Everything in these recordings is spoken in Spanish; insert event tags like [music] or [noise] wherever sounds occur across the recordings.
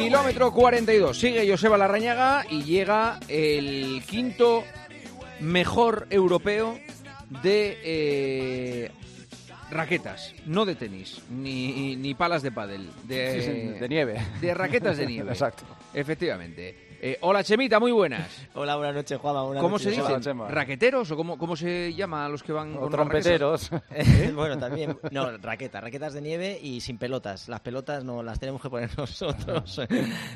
Kilómetro 42. Sigue Joseba Larrañaga y llega el quinto mejor europeo de eh, raquetas, no de tenis, ni, ni palas de pádel, de, Sí, sí, de nieve. De raquetas de [laughs] nieve. Exacto. Efectivamente. Eh, hola Chemita, muy buenas. [laughs] Hola, buenas noches, Juanma. Buenas ¿Cómo se noches, dicen? Hola, Chema. ¿Raqueteros o cómo, cómo se llama a los que van O con trompeteros. [laughs] Eh, [laughs] bueno, también. No, raquetas, raquetas de nieve y sin pelotas. Las pelotas no las tenemos que poner nosotros.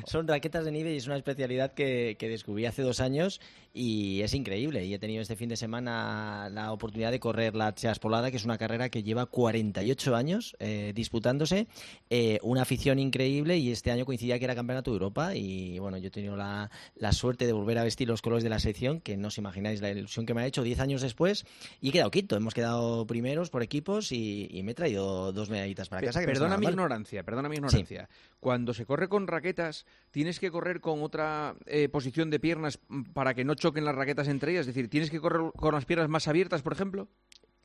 Son raquetas de nieve y es una especialidad que, que descubrí hace dos años y es increíble. Y he tenido este fin de semana la oportunidad de correr la Cheaspolada, que es una carrera que lleva 48 años eh, disputándose. Eh, una afición increíble y este año coincidía que era campeonato de Europa y bueno, yo he tenido la, la suerte de volver a vestir los colores de la sección, que no os imagináis la ilusión que me ha hecho 10 años después y he quedado quinto. Hemos quedado primeros por equipos y, y me he traído dos medallitas para casa. que Perdona mi ignorancia, perdona mi ignorancia. Cuando se corre con raquetas, ¿tienes que correr con otra eh, posición de piernas para que no choquen las raquetas entre ellas? Es decir, ¿tienes que correr con las piernas más abiertas, por ejemplo?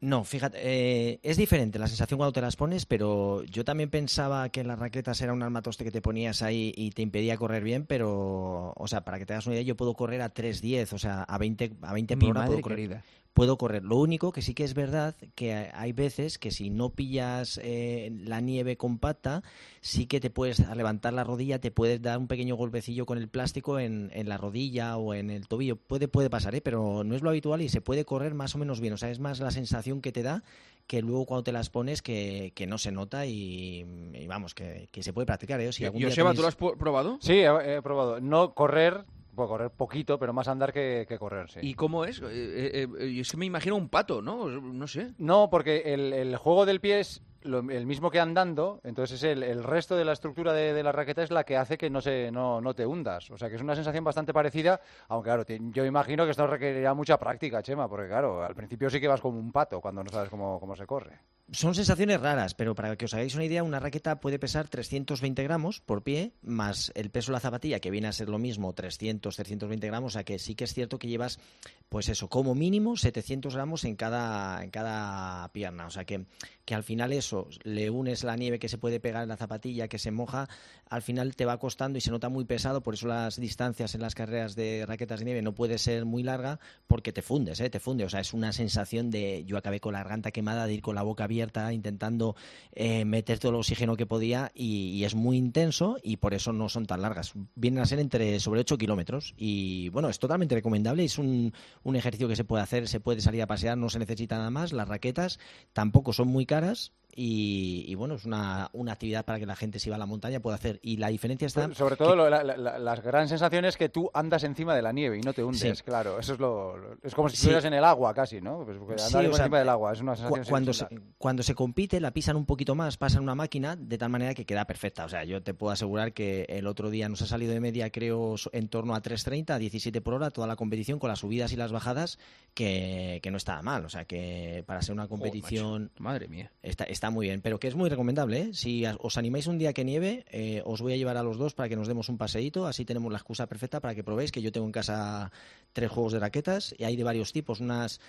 No, fíjate, eh, es diferente la sensación cuando te las pones, pero yo también pensaba que las raquetas era un armatoste que te ponías ahí y te impedía correr bien, pero, o sea, para que te hagas una idea, yo puedo correr a 3.10, o sea, a 20, a 20 por hora puedo correr. querida. Puedo correr. Lo único que sí que es verdad que hay veces que si no pillas eh, la nieve compacta, sí que te puedes a levantar la rodilla, te puedes dar un pequeño golpecillo con el plástico en, en la rodilla o en el tobillo. Puede, puede pasar, ¿eh? pero no es lo habitual y se puede correr más o menos bien. O sea, es más la sensación que te da que luego cuando te las pones que, que no se nota y, y vamos, que, que se puede practicar. ¿eh? Si algún día Joseba, tenéis- ¿tú lo has probado? Sí, he, he probado. No correr, puedo correr poquito, pero más andar que, que correr, sí. ¿Y cómo es? Eh, eh, eh, es que me imagino un pato, ¿no? No sé. No, porque el, el juego del pie es lo- el mismo que andando, entonces es el, el resto de la estructura de, de la raqueta es la que hace que no, se, no, no te hundas. O sea que es una sensación bastante parecida, aunque claro, te- yo imagino que esto requerirá mucha práctica, Chema, porque claro, al principio sí que vas como un pato cuando no sabes cómo, cómo se corre. Son sensaciones raras, pero para que os hagáis una idea, una raqueta puede pesar 320 gramos por pie, más el peso de la zapatilla, que viene a ser lo mismo, 300, 320 gramos, o sea que sí que es cierto que llevas, pues eso, como mínimo 700 gramos en cada, en cada pierna, o sea que, que al final eso, le unes la nieve que se puede pegar en la zapatilla, que se moja, al final te va costando y se nota muy pesado, por eso las distancias en las carreras de raquetas de nieve no puede ser muy larga, porque te fundes, ¿eh? te funde, o sea, es una sensación de, yo acabé con la garganta quemada, de ir con la boca abierta, intentando eh, meter todo el oxígeno que podía y, y es muy intenso y por eso no son tan largas. Vienen a ser entre sobre 8 kilómetros y bueno, es totalmente recomendable, es un, un ejercicio que se puede hacer, se puede salir a pasear, no se necesita nada más, las raquetas tampoco son muy caras y, y, bueno, es una, una actividad para que la gente si va a la montaña pueda hacer y la diferencia está... Sobre todo lo- la, la- la- las gran sensaciones que tú andas encima de la nieve y no te hundes, Sí. claro. Eso es lo, lo- es como si Sí. estuvieras en el agua casi, ¿no? Pues Sí, andar o por sea, encima del agua es una Cu- sensación cuando se, cuando se compite la pisan un poquito más, pasan una máquina de tal manera que queda perfecta. O sea, yo te puedo asegurar que el otro día nos ha salido de media, creo, en torno a 3.30, a 17 por hora, toda la competición con las subidas y las bajadas, que, que no estaba mal. O sea, que para ser una competición. Madre mía. está, está muy bien, pero que es muy recomendable. ¿eh? Si os animáis un día que nieve, eh, os voy a llevar a los dos para que nos demos un paseíto. Así tenemos la excusa perfecta para que probéis que yo tengo en casa tres juegos de raquetas y hay de varios tipos. Unas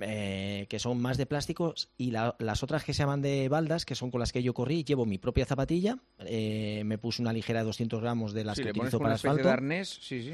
eh, que son más de plásticos y la- las otras que se llaman de baldas, que son con las que yo corrí. Llevo mi propia zapatilla, eh, me puse una ligera de 200 gramos de las que le utilizo para una asfalto. de arnés, sí, sí.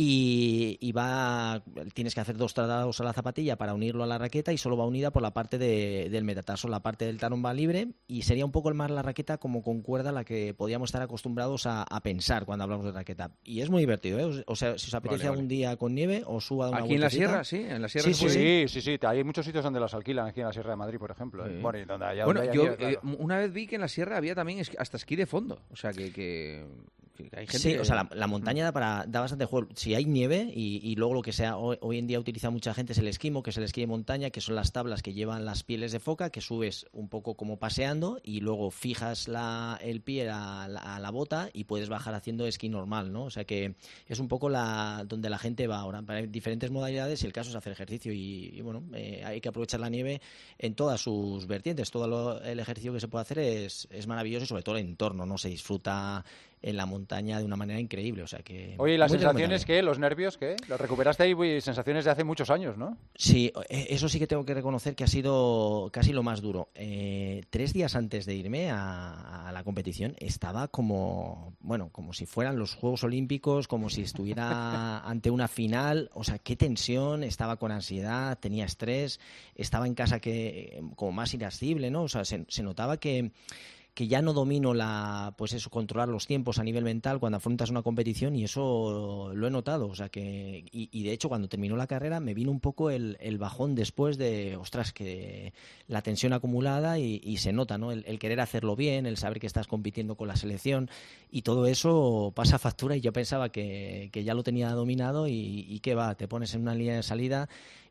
Y, y va, tienes que hacer dos tratados a la zapatilla para unirlo a la raqueta y solo va unida por la parte de- del metatarsal, la parte del talón va libre y sería un poco el más la raqueta como con cuerda a la que podíamos estar acostumbrados a, a pensar cuando hablamos de raqueta. Y es muy divertido, ¿eh? O sea, si os apetece Vale, vale. algún día con nieve, os suba a una Aquí en la sierra, sí, en la sierra Sí, sí. Sí, sí, sí. Hay muchos sitios donde las alquilan aquí en la Sierra de Madrid, por ejemplo. ¿eh? Sí. Bueno, y donde haya- Bueno, donde haya yo nieve, claro. eh, una vez vi que en la sierra había también hasta esquí de fondo. O sea, que- que hay gente... Sí, que- o sea, la, la montaña da, para, da bastante juego. Si hay nieve y, y luego lo que sea, hoy, hoy en día utiliza mucha gente es el esquimo, que es el esquí de montaña, que son las tablas que llevan las pieles de foca, que subes un poco como paseando y luego fijas la, el pie a la, a la bota y puedes bajar haciendo esquí normal, ¿no? O sea que es un poco la donde la gente va ahora. Hay diferentes modalidades y el caso es hacer ejercicio y, y bueno, eh, hay que aprovechar la nieve en todas sus vertientes. Todo lo- el ejercicio que se puede hacer es, es maravilloso y sobre todo el entorno, ¿no? Se disfruta en la montaña de una manera increíble. O sea que Oye, ¿y las sensaciones qué? ¿Los nervios qué? ¿Los recuperaste ahí? Sensaciones de hace muchos años, ¿no? Sí, eh, eso sí que tengo que reconocer que ha sido casi lo más duro. Eh, tres días antes de irme a, la competición estaba como, bueno, como si fueran los Juegos Olímpicos, como si estuviera [laughs] ante una final. O sea, qué tensión, estaba con ansiedad, tenía estrés, estaba en casa que como más irascible, ¿no? O sea, se notaba que que ya no domino la, pues eso, controlar los tiempos a nivel mental cuando afrontas una competición y eso lo he notado. O sea que, y, de hecho cuando terminó la carrera me vino un poco el, bajón después de, ostras, que la tensión acumulada y, se nota, ¿no? El, querer hacerlo bien, el saber que estás compitiendo con la selección y todo eso pasa factura y yo pensaba que, ya lo tenía dominado y, y que va, te pones en una línea de salida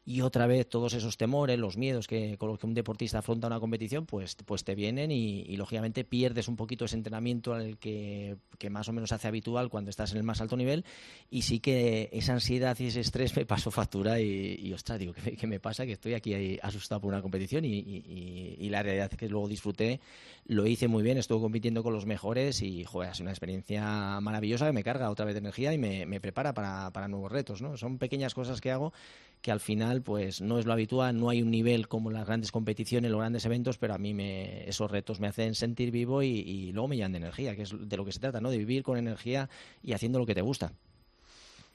y otra vez todos esos temores, los miedos que con los que un deportista afronta una competición, pues, pues te vienen y, lógicamente pierdes un poquito ese entrenamiento al que, más o menos hace habitual cuando estás en el más alto nivel y sí que esa ansiedad y ese estrés me pasó factura y, y ostras, digo, ¿qué, me pasa? Que estoy aquí asustado por una competición y, la realidad es que luego disfruté, lo hice muy bien, estuve compitiendo con los mejores y, joder, es una experiencia maravillosa que me carga otra vez de energía y me, me prepara para, para nuevos retos, ¿no? Son pequeñas cosas que hago que al final pues no es lo habitual, no hay un nivel como las grandes competiciones, los grandes eventos, pero a mí me, esos retos me hacen sentir vivo y, luego me llenan de energía, que es de lo que se trata, ¿no? De vivir con energía y haciendo lo que te gusta.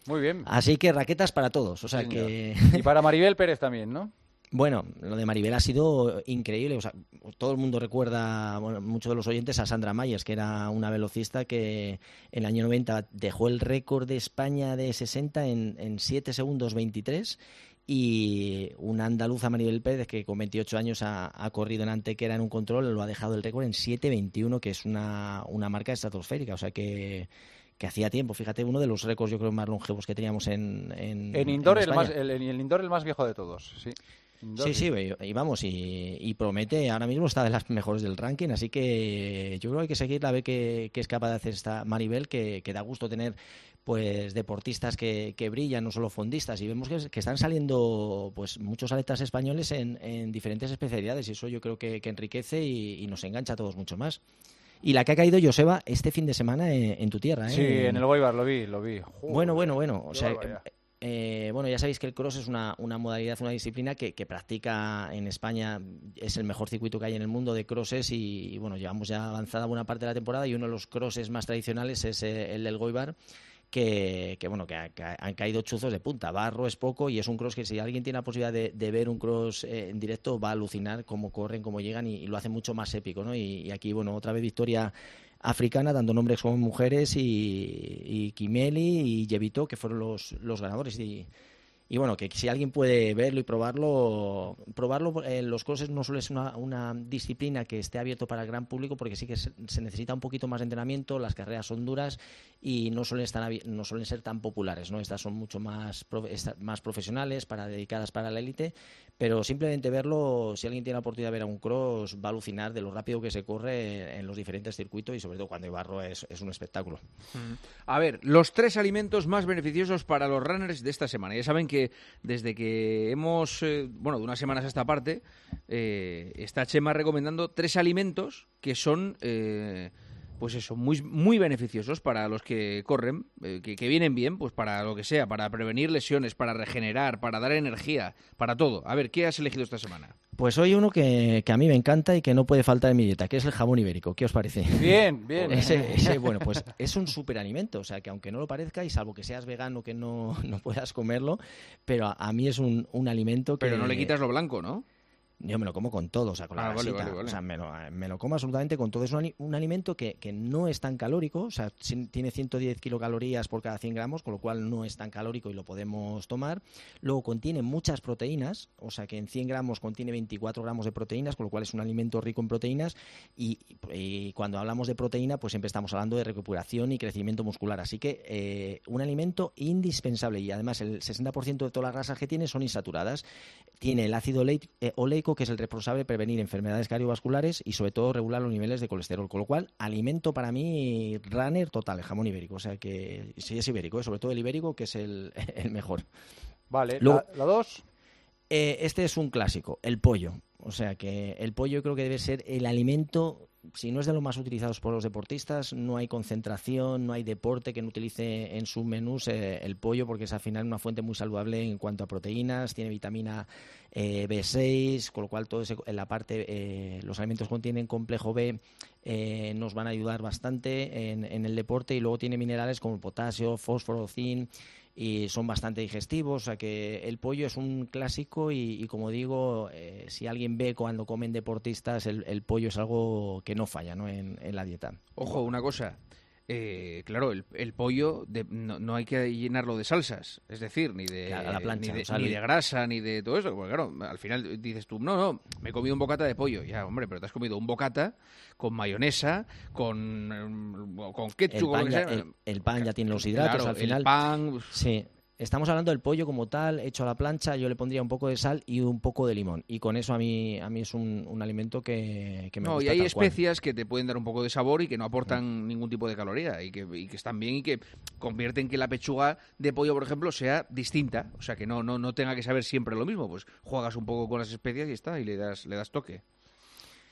Muy bien. Así que raquetas para todos, o sea que... Y para Maribel Pérez también, ¿no? Bueno, lo de Maribel ha sido increíble. O sea, todo el mundo recuerda, bueno, muchos de los oyentes, a Sandra Mayes, que era una velocista que en el año 90 dejó el récord de España de 60 en, en 7 segundos 23 y una andaluza Maribel Pérez que con 28 años ha, corrido en Antequera en un control, lo ha dejado el récord en 7.21, que es una, una marca estratosférica, o sea que que hacía tiempo, fíjate, uno de los récords yo creo más longevos que teníamos en En, en indoor, el, más, el, el, indoor el más viejo de todos, sí. Sí, sí, y, vamos, y, promete, ahora mismo está de las mejores del ranking, así que yo creo que hay que seguirla, a ver qué, es capaz de hacer esta Maribel, que, da gusto tener pues deportistas que, brillan, no solo fondistas, y vemos que, están saliendo pues muchos atletas españoles en, diferentes especialidades, y eso yo creo que, enriquece y, nos engancha a todos mucho más. Y la que ha caído Joseba este fin de semana en, tu tierra, ¿eh? Sí, en el Boibar, lo vi, lo vi. bueno, bueno, bueno. O sea, eh, bueno, ya sabéis que el cross es una, modalidad, una disciplina que, practica en España, es el mejor circuito que hay en el mundo de crosses y, bueno, llevamos ya avanzada buena parte de la temporada y uno de los crosses más tradicionales es eh, el del Goibar. Que, bueno, que, han caído chuzos de punta. Barro es poco y es un cross que si alguien tiene la posibilidad de, ver un cross eh, en directo va a alucinar cómo corren, cómo llegan y, lo hace mucho más épico, ¿no? Y, aquí, bueno, otra vez victoria africana, dando nombres como mujeres, y, y Kimeli y Jevito, que fueron los, los ganadores. Y, y bueno, que si alguien puede verlo y probarlo, probarlo, eh, los crosses no suele ser una, disciplina que esté abierto para el gran público porque sí que se, necesita un poquito más de entrenamiento, las carreras son duras y no suelen, estar, no suelen ser tan populares, ¿no? Estas son mucho más, más profesionales, para dedicadas para la élite, pero simplemente verlo, si alguien tiene la oportunidad de ver a un cross, va a alucinar de lo rápido que se corre en los diferentes circuitos y sobre todo cuando hay barro es, es un espectáculo. A ver, los tres alimentos más beneficiosos para los runners de esta semana. Ya saben que desde que hemos, eh, bueno, de unas semanas a esta parte, eh, está Chema recomendando tres alimentos que son eh, pues eso, muy, muy beneficiosos para los que corren, eh, que, vienen bien, pues para lo que sea, para prevenir lesiones, para regenerar, para dar energía, para todo. A ver, ¿qué has elegido esta semana? Pues hoy uno que, a mí me encanta y que no puede faltar en mi dieta, que es el jamón ibérico. ¿Qué os parece? Bien, [laughs] bien. Ese, bueno, pues es un superalimento, o sea, que aunque no lo parezca, y salvo que seas vegano que no, [laughs] no puedas comerlo, pero a, mí es un, un alimento que... Pero no le quitas lo blanco, ¿no? Yo me lo como con todo, o sea, con la ah, grasita. O sea, me lo, me lo, como absolutamente con todo. Es un, un alimento que, que, no es tan calórico, o sea, tiene 110 kilocalorías por cada 100 gramos, con lo cual no es tan calórico y lo podemos tomar. Luego contiene muchas proteínas, o sea, que en 100 gramos contiene 24 gramos de proteínas, con lo cual es un alimento rico en proteínas. Y, cuando hablamos de proteína, pues siempre estamos hablando de recuperación y crecimiento muscular. Así que eh, un alimento indispensable y además el 60% de todas las grasas que tiene son insaturadas. Tiene el ácido eh, oleico que es el responsable de prevenir enfermedades cardiovasculares y sobre todo regular los niveles de colesterol. Con lo cual, alimento para mí runner total, el jamón ibérico. O sea que sí es ibérico, ¿eh? sobre todo el ibérico, que es el, [laughs] mejor. Vale, la, dos. Eh, este es un clásico, el pollo. O sea que el pollo creo que debe ser el alimento si no es de los más utilizados por los deportistas, no hay concentración, no hay deporte que no utilice en sus menús eh, el pollo, porque es al final una fuente muy saludable en cuanto a proteínas, tiene vitamina eh, B6, con lo cual todo en la parte, los alimentos contienen complejo B, nos van a ayudar bastante en, el deporte y luego tiene minerales como potasio, fósforo, zinc y son bastante digestivos, o sea que el pollo es un clásico y, como digo, eh, si alguien ve cuando comen deportistas, el, pollo es algo que no falla ¿no? En, en la dieta. Ojo, una cosa, eh, claro, el, pollo no, hay que llenarlo de salsas, es decir, ni de, ni, de grasa, ni de todo eso. Porque claro, al final dices tú, no, no, me he comido un bocata de pollo. Ya, hombre, pero te has comido un bocata con mayonesa, con, con ketchup, el pan, ya, el, pan ya tiene los hidratos al final. El pan... Sí, Estamos hablando del pollo como tal, hecho a la plancha, yo le pondría un poco de sal y un poco de limón. Y con eso a mí, a mí es un, alimento que, me no, gusta. y hay especias que te pueden dar un poco de sabor y que no aportan mm. ningún tipo de caloría y que, están bien y que convierten que la pechuga de pollo, por ejemplo, sea distinta. O sea, que no, no, no tenga que saber siempre lo mismo. Pues juegas un poco con las especias y está, y le das, le das toque.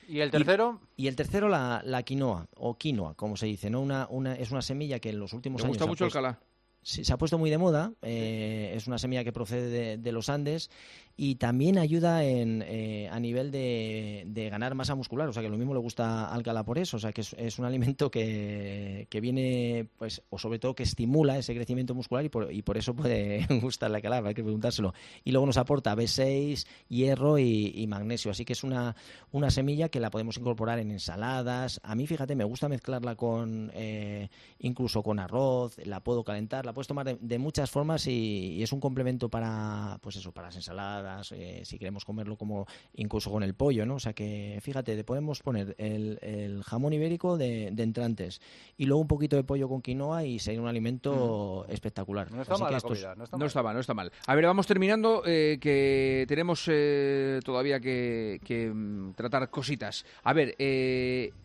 ¿Y el tercero? Y, el tercero, la, la, quinoa, o quinoa, como se dice, ¿no? Una, una, es una semilla que en los últimos años... Me gusta mucho el calá se ha puesto muy de moda. Eh, es una semilla que procede de, los Andes y también ayuda en, eh, a nivel de, ganar masa muscular. O sea, que lo mismo le gusta Alcalá por eso. O sea, que es, un alimento que, que, viene, pues, o sobre todo que estimula ese crecimiento muscular y por, y por eso puede [laughs] gustarle a Alcalá. Hay que preguntárselo. Y luego nos aporta B6, hierro y, magnesio. Así que es una, una semilla que la podemos incorporar en ensaladas. A mí, fíjate, me gusta mezclarla con, eh, incluso con arroz. La puedo calentar puedes tomar de, muchas formas y, es un complemento para, pues eso, para las ensaladas, eh, si queremos comerlo como incluso con el pollo, ¿no? O sea que, fíjate, te podemos poner el, jamón ibérico de, entrantes y luego un poquito de pollo con quinoa y sería un alimento mm. espectacular. No está mal no está mal. no está mal. A ver, vamos terminando, eh, que tenemos eh, todavía que, mm, tratar cositas. A ver,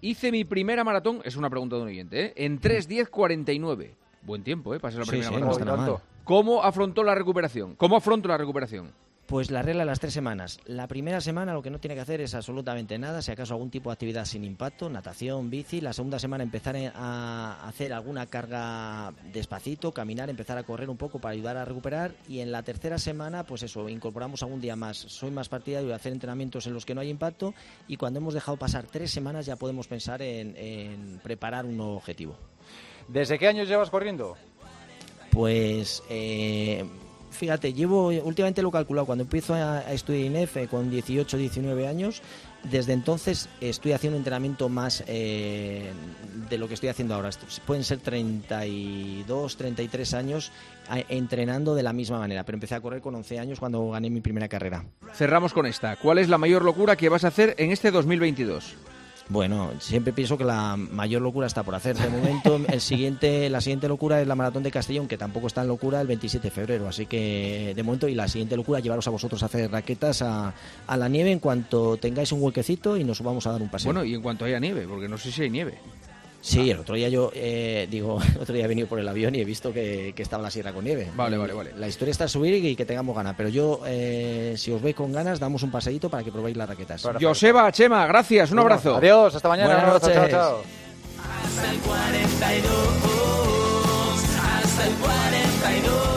hice mi primera maratón, es una pregunta de un oyente, en 3.10.49. Buen tiempo, ¿eh? Para ser la primera sí, ¿Cómo afrontó la recuperación? ¿Cómo afrontó la recuperación? Pues la regla de las tres semanas. La primera semana lo que no tiene que hacer es absolutamente nada, si acaso algún tipo de actividad sin impacto, natación, bici. La segunda semana empezar a hacer alguna carga despacito, caminar, empezar a correr un poco para ayudar a recuperar. Y en la tercera semana, pues eso, incorporamos algún día más. Soy más partidario de hacer entrenamientos en los que no hay impacto y cuando hemos dejado pasar tres semanas ya podemos pensar en preparar un nuevo objetivo. ¿Desde qué años llevas corriendo? Pues eh, fíjate, llevo últimamente lo he calculado, cuando empiezo a, estudiar INEF con 18, 19 años, desde entonces estoy haciendo entrenamiento más eh, de lo que estoy haciendo ahora. Pueden ser 32, 33 años entrenando de la misma manera, pero empecé a correr con 11 años cuando gané mi primera carrera. Cerramos con esta. ¿Cuál es la mayor locura que vas a hacer en este 2022? Bueno, siempre pienso que la mayor locura está por hacer. De momento, [laughs] el siguiente, la siguiente locura es la maratón de Castellón, que tampoco está en locura el 27 de febrero. Así que, de momento, y la siguiente locura, llevaros a vosotros a hacer raquetas a, a la nieve en cuanto tengáis un huequecito y nos vamos a dar un paseo. Bueno, y en cuanto haya nieve, porque no sé si hay nieve. Sí, el otro día yo, eh, digo, el [laughs] otro día he venido por el avión y he visto que, estaba la sierra con nieve. Vale, vale, vale. La historia está a subir y que tengamos ganas, pero yo, eh, si os veis con ganas, damos un paseíto para que probéis las raquetas. Joseba, Chema, gracias, un abrazo. Adiós, hasta mañana. Buenas noches. Chao, chao. Hasta el 42, hasta el 42.